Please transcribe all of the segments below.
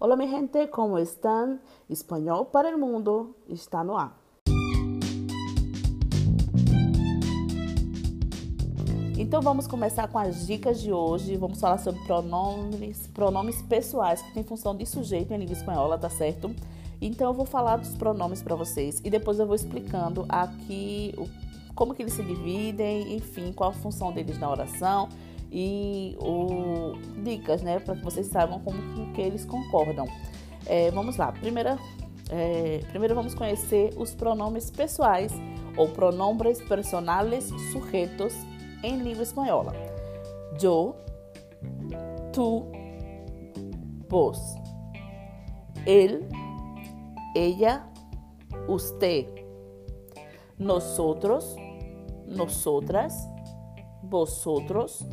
Olá, minha gente, como estão? Espanhol para o mundo está no ar. Então vamos começar com as dicas de hoje. Vamos falar sobre pronomes, pronomes pessoais que tem função de sujeito em língua espanhola, tá certo? Então eu vou falar dos pronomes para vocês e depois eu vou explicando aqui o, como que eles se dividem, enfim, qual a função deles na oração e o, dicas, né, para que vocês saibam como que eles concordam. É, vamos lá. Primeira, é, primeiro vamos conhecer os pronomes pessoais ou pronombres personales sujetos em língua espanhola. Yo, tu, vos, él, ella, usted, nosotros, nosotras, vosotros,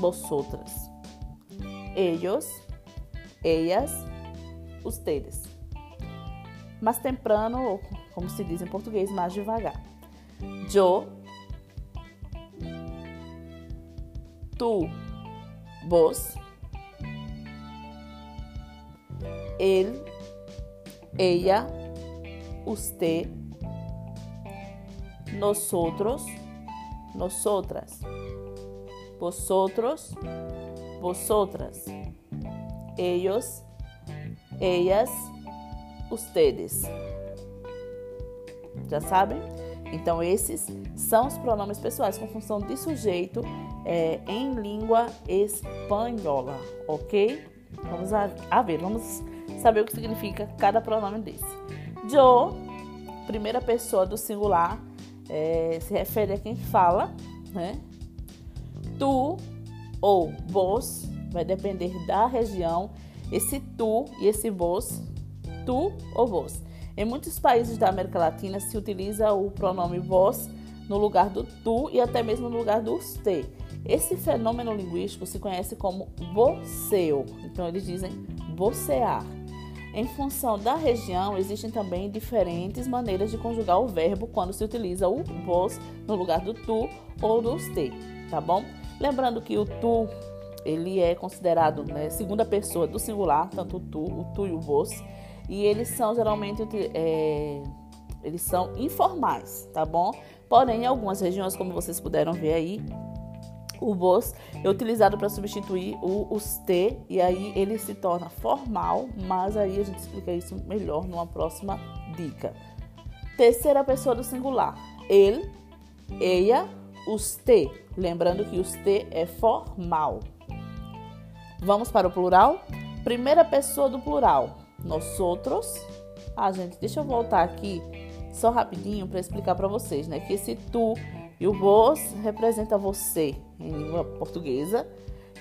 vosotras, ellos, ellas, ustedes. Mais temprano, como se diz em português, mais devagar. Yo, tu, vos, él, ella, usted, nosotros, nosotras, vosotros, vosotras, ellos, ellas, ustedes. Já sabem? Então, esses são os pronomes pessoais com função de sujeito é, em língua espanhola, ok? Vamos a, a, ver, vamos saber o que significa cada pronome desse. Yo, primeira pessoa do singular, é, se refere a quem fala, né? Tu ou vos, vai depender da região. Esse tu e esse vos, tu ou vos. Em muitos países da América Latina se utiliza o pronome vos no lugar do tu e até mesmo no lugar do ste. Esse fenômeno linguístico se conhece como voceu. Então eles dizem vocear. Em função da região, existem também diferentes maneiras de conjugar o verbo quando se utiliza o vos no lugar do tu ou do ste, tá bom? Lembrando que o tu ele é considerado né, segunda pessoa do singular, tanto o tu, o tu e o vos, e eles são geralmente é, eles são informais, tá bom? Porém, em algumas regiões, como vocês puderam ver aí, o vos é utilizado para substituir o os te e aí ele se torna formal, mas aí a gente explica isso melhor numa próxima dica. Terceira pessoa do singular, ele, ella, usted. Lembrando que usted é formal. Vamos para o plural? Primeira pessoa do plural, nós outros. Ah, gente, deixa eu voltar aqui só rapidinho para explicar para vocês, né? Que esse tu e o vos representa você em língua portuguesa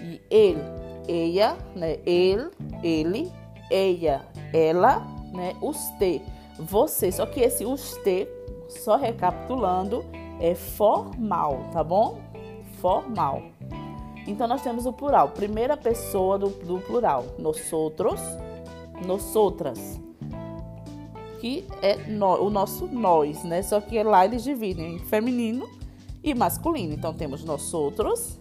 e ele, ella, né? Ele, ele, ella, ela, né? Usted, você. Só que esse usted, só recapitulando, é formal, tá bom? Formal. Então nós temos o plural, primeira pessoa do, do plural, nós outras que é no, o nosso nós, né? Só que lá eles dividem em feminino e masculino. Então temos nós outras.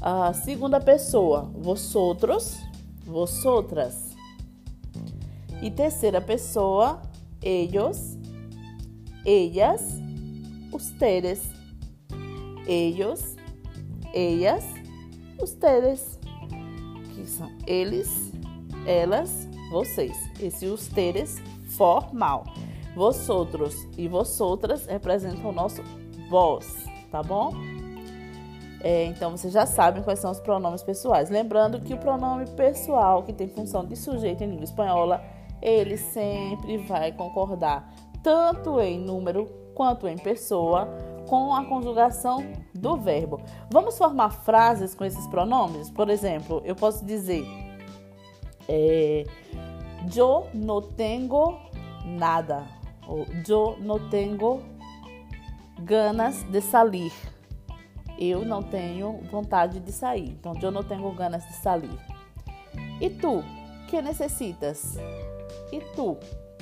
A segunda pessoa, vosotros, vosotras. E terceira pessoa, ellos, ellas, ustedes. Ellos, ellas, ustedes. Que são eles, elas, vocês. Esse ustedes formal. Vosotros e vosotras representam o nosso vós, tá bom? É, então vocês já sabem quais são os pronomes pessoais. Lembrando que o pronome pessoal, que tem função de sujeito em língua espanhola, ele sempre vai concordar tanto em número quanto em pessoa com a conjugação do verbo. Vamos formar frases com esses pronomes? Por exemplo, eu posso dizer: é, Yo no tengo nada. Ou yo no tengo ganas de sair. Eu não tenho vontade de sair. Então, eu não tenho ganas de sair. E tu, que necessitas? E tu,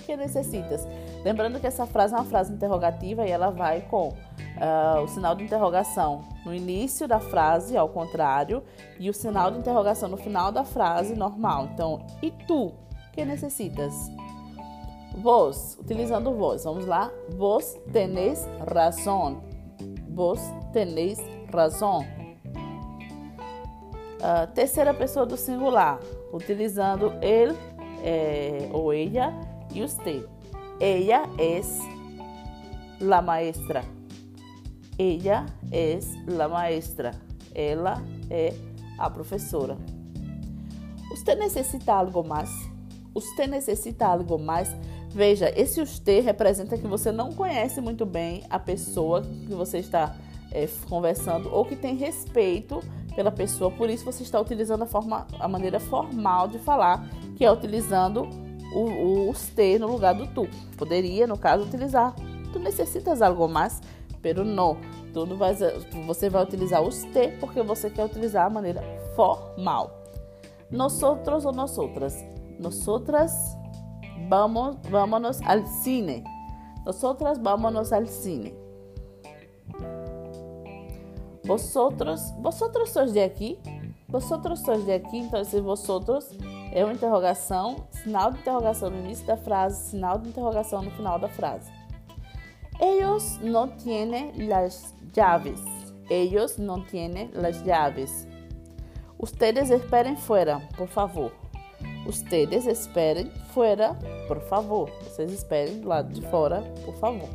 que necessitas? Lembrando que essa frase é uma frase interrogativa e ela vai com uh, o sinal de interrogação no início da frase, ao contrário, e o sinal de interrogação no final da frase, normal. Então, e tu? Que necessitas? Vos, utilizando vos. Vamos lá. Vos tenéis razão. Vos tenéis razão. Uh, terceira pessoa do singular, utilizando ele é, ou ella e usted. Ella es la maestra. Ella es la maestra. Ela é a professora. Você necessita algo mais? Você necessita algo mais? Veja, esse usted representa que você não conhece muito bem a pessoa que você está é, conversando ou que tem respeito pela pessoa, por isso você está utilizando a, forma, a maneira formal de falar, que é utilizando o, o usted no lugar do tu. Poderia, no caso, utilizar. Tu necessitas algo mais? Pero não vai, você vai utilizar os te porque você quer utilizar a maneira formal. Nosotros ou nosotras. Nosotras vamos, vámonos al cine. Nosotras vámonos al cine. Vosotros, vosotros sois de aqui? Vosotros sois de aqui? Então, esse vosotros é uma interrogação, sinal de interrogação no início da frase, sinal de interrogação no final da frase. Ellos no tienen las llaves. Ellos no tienen las llaves. Ustedes esperen fuera, por favor. Ustedes esperem fuera, por favor. Vocês esperem do lado de fora, por favor.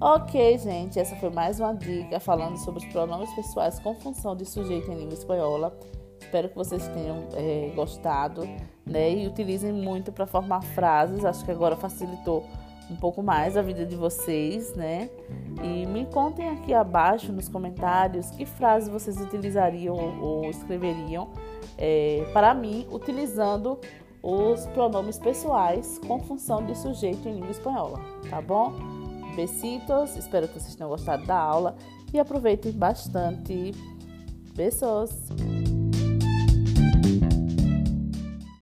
Ok, gente, essa foi mais uma dica falando sobre os pronomes pessoais com função de sujeito em língua espanhola. Espero que vocês tenham é, gostado né, e utilizem muito para formar frases. Acho que agora facilitou um pouco mais a vida de vocês, né? E me contem aqui abaixo nos comentários que frases vocês utilizariam ou escreveriam é, para mim utilizando os pronomes pessoais com função de sujeito em língua espanhola, tá bom? Besitos, espero que vocês tenham gostado da aula e aproveitem bastante. Beijos!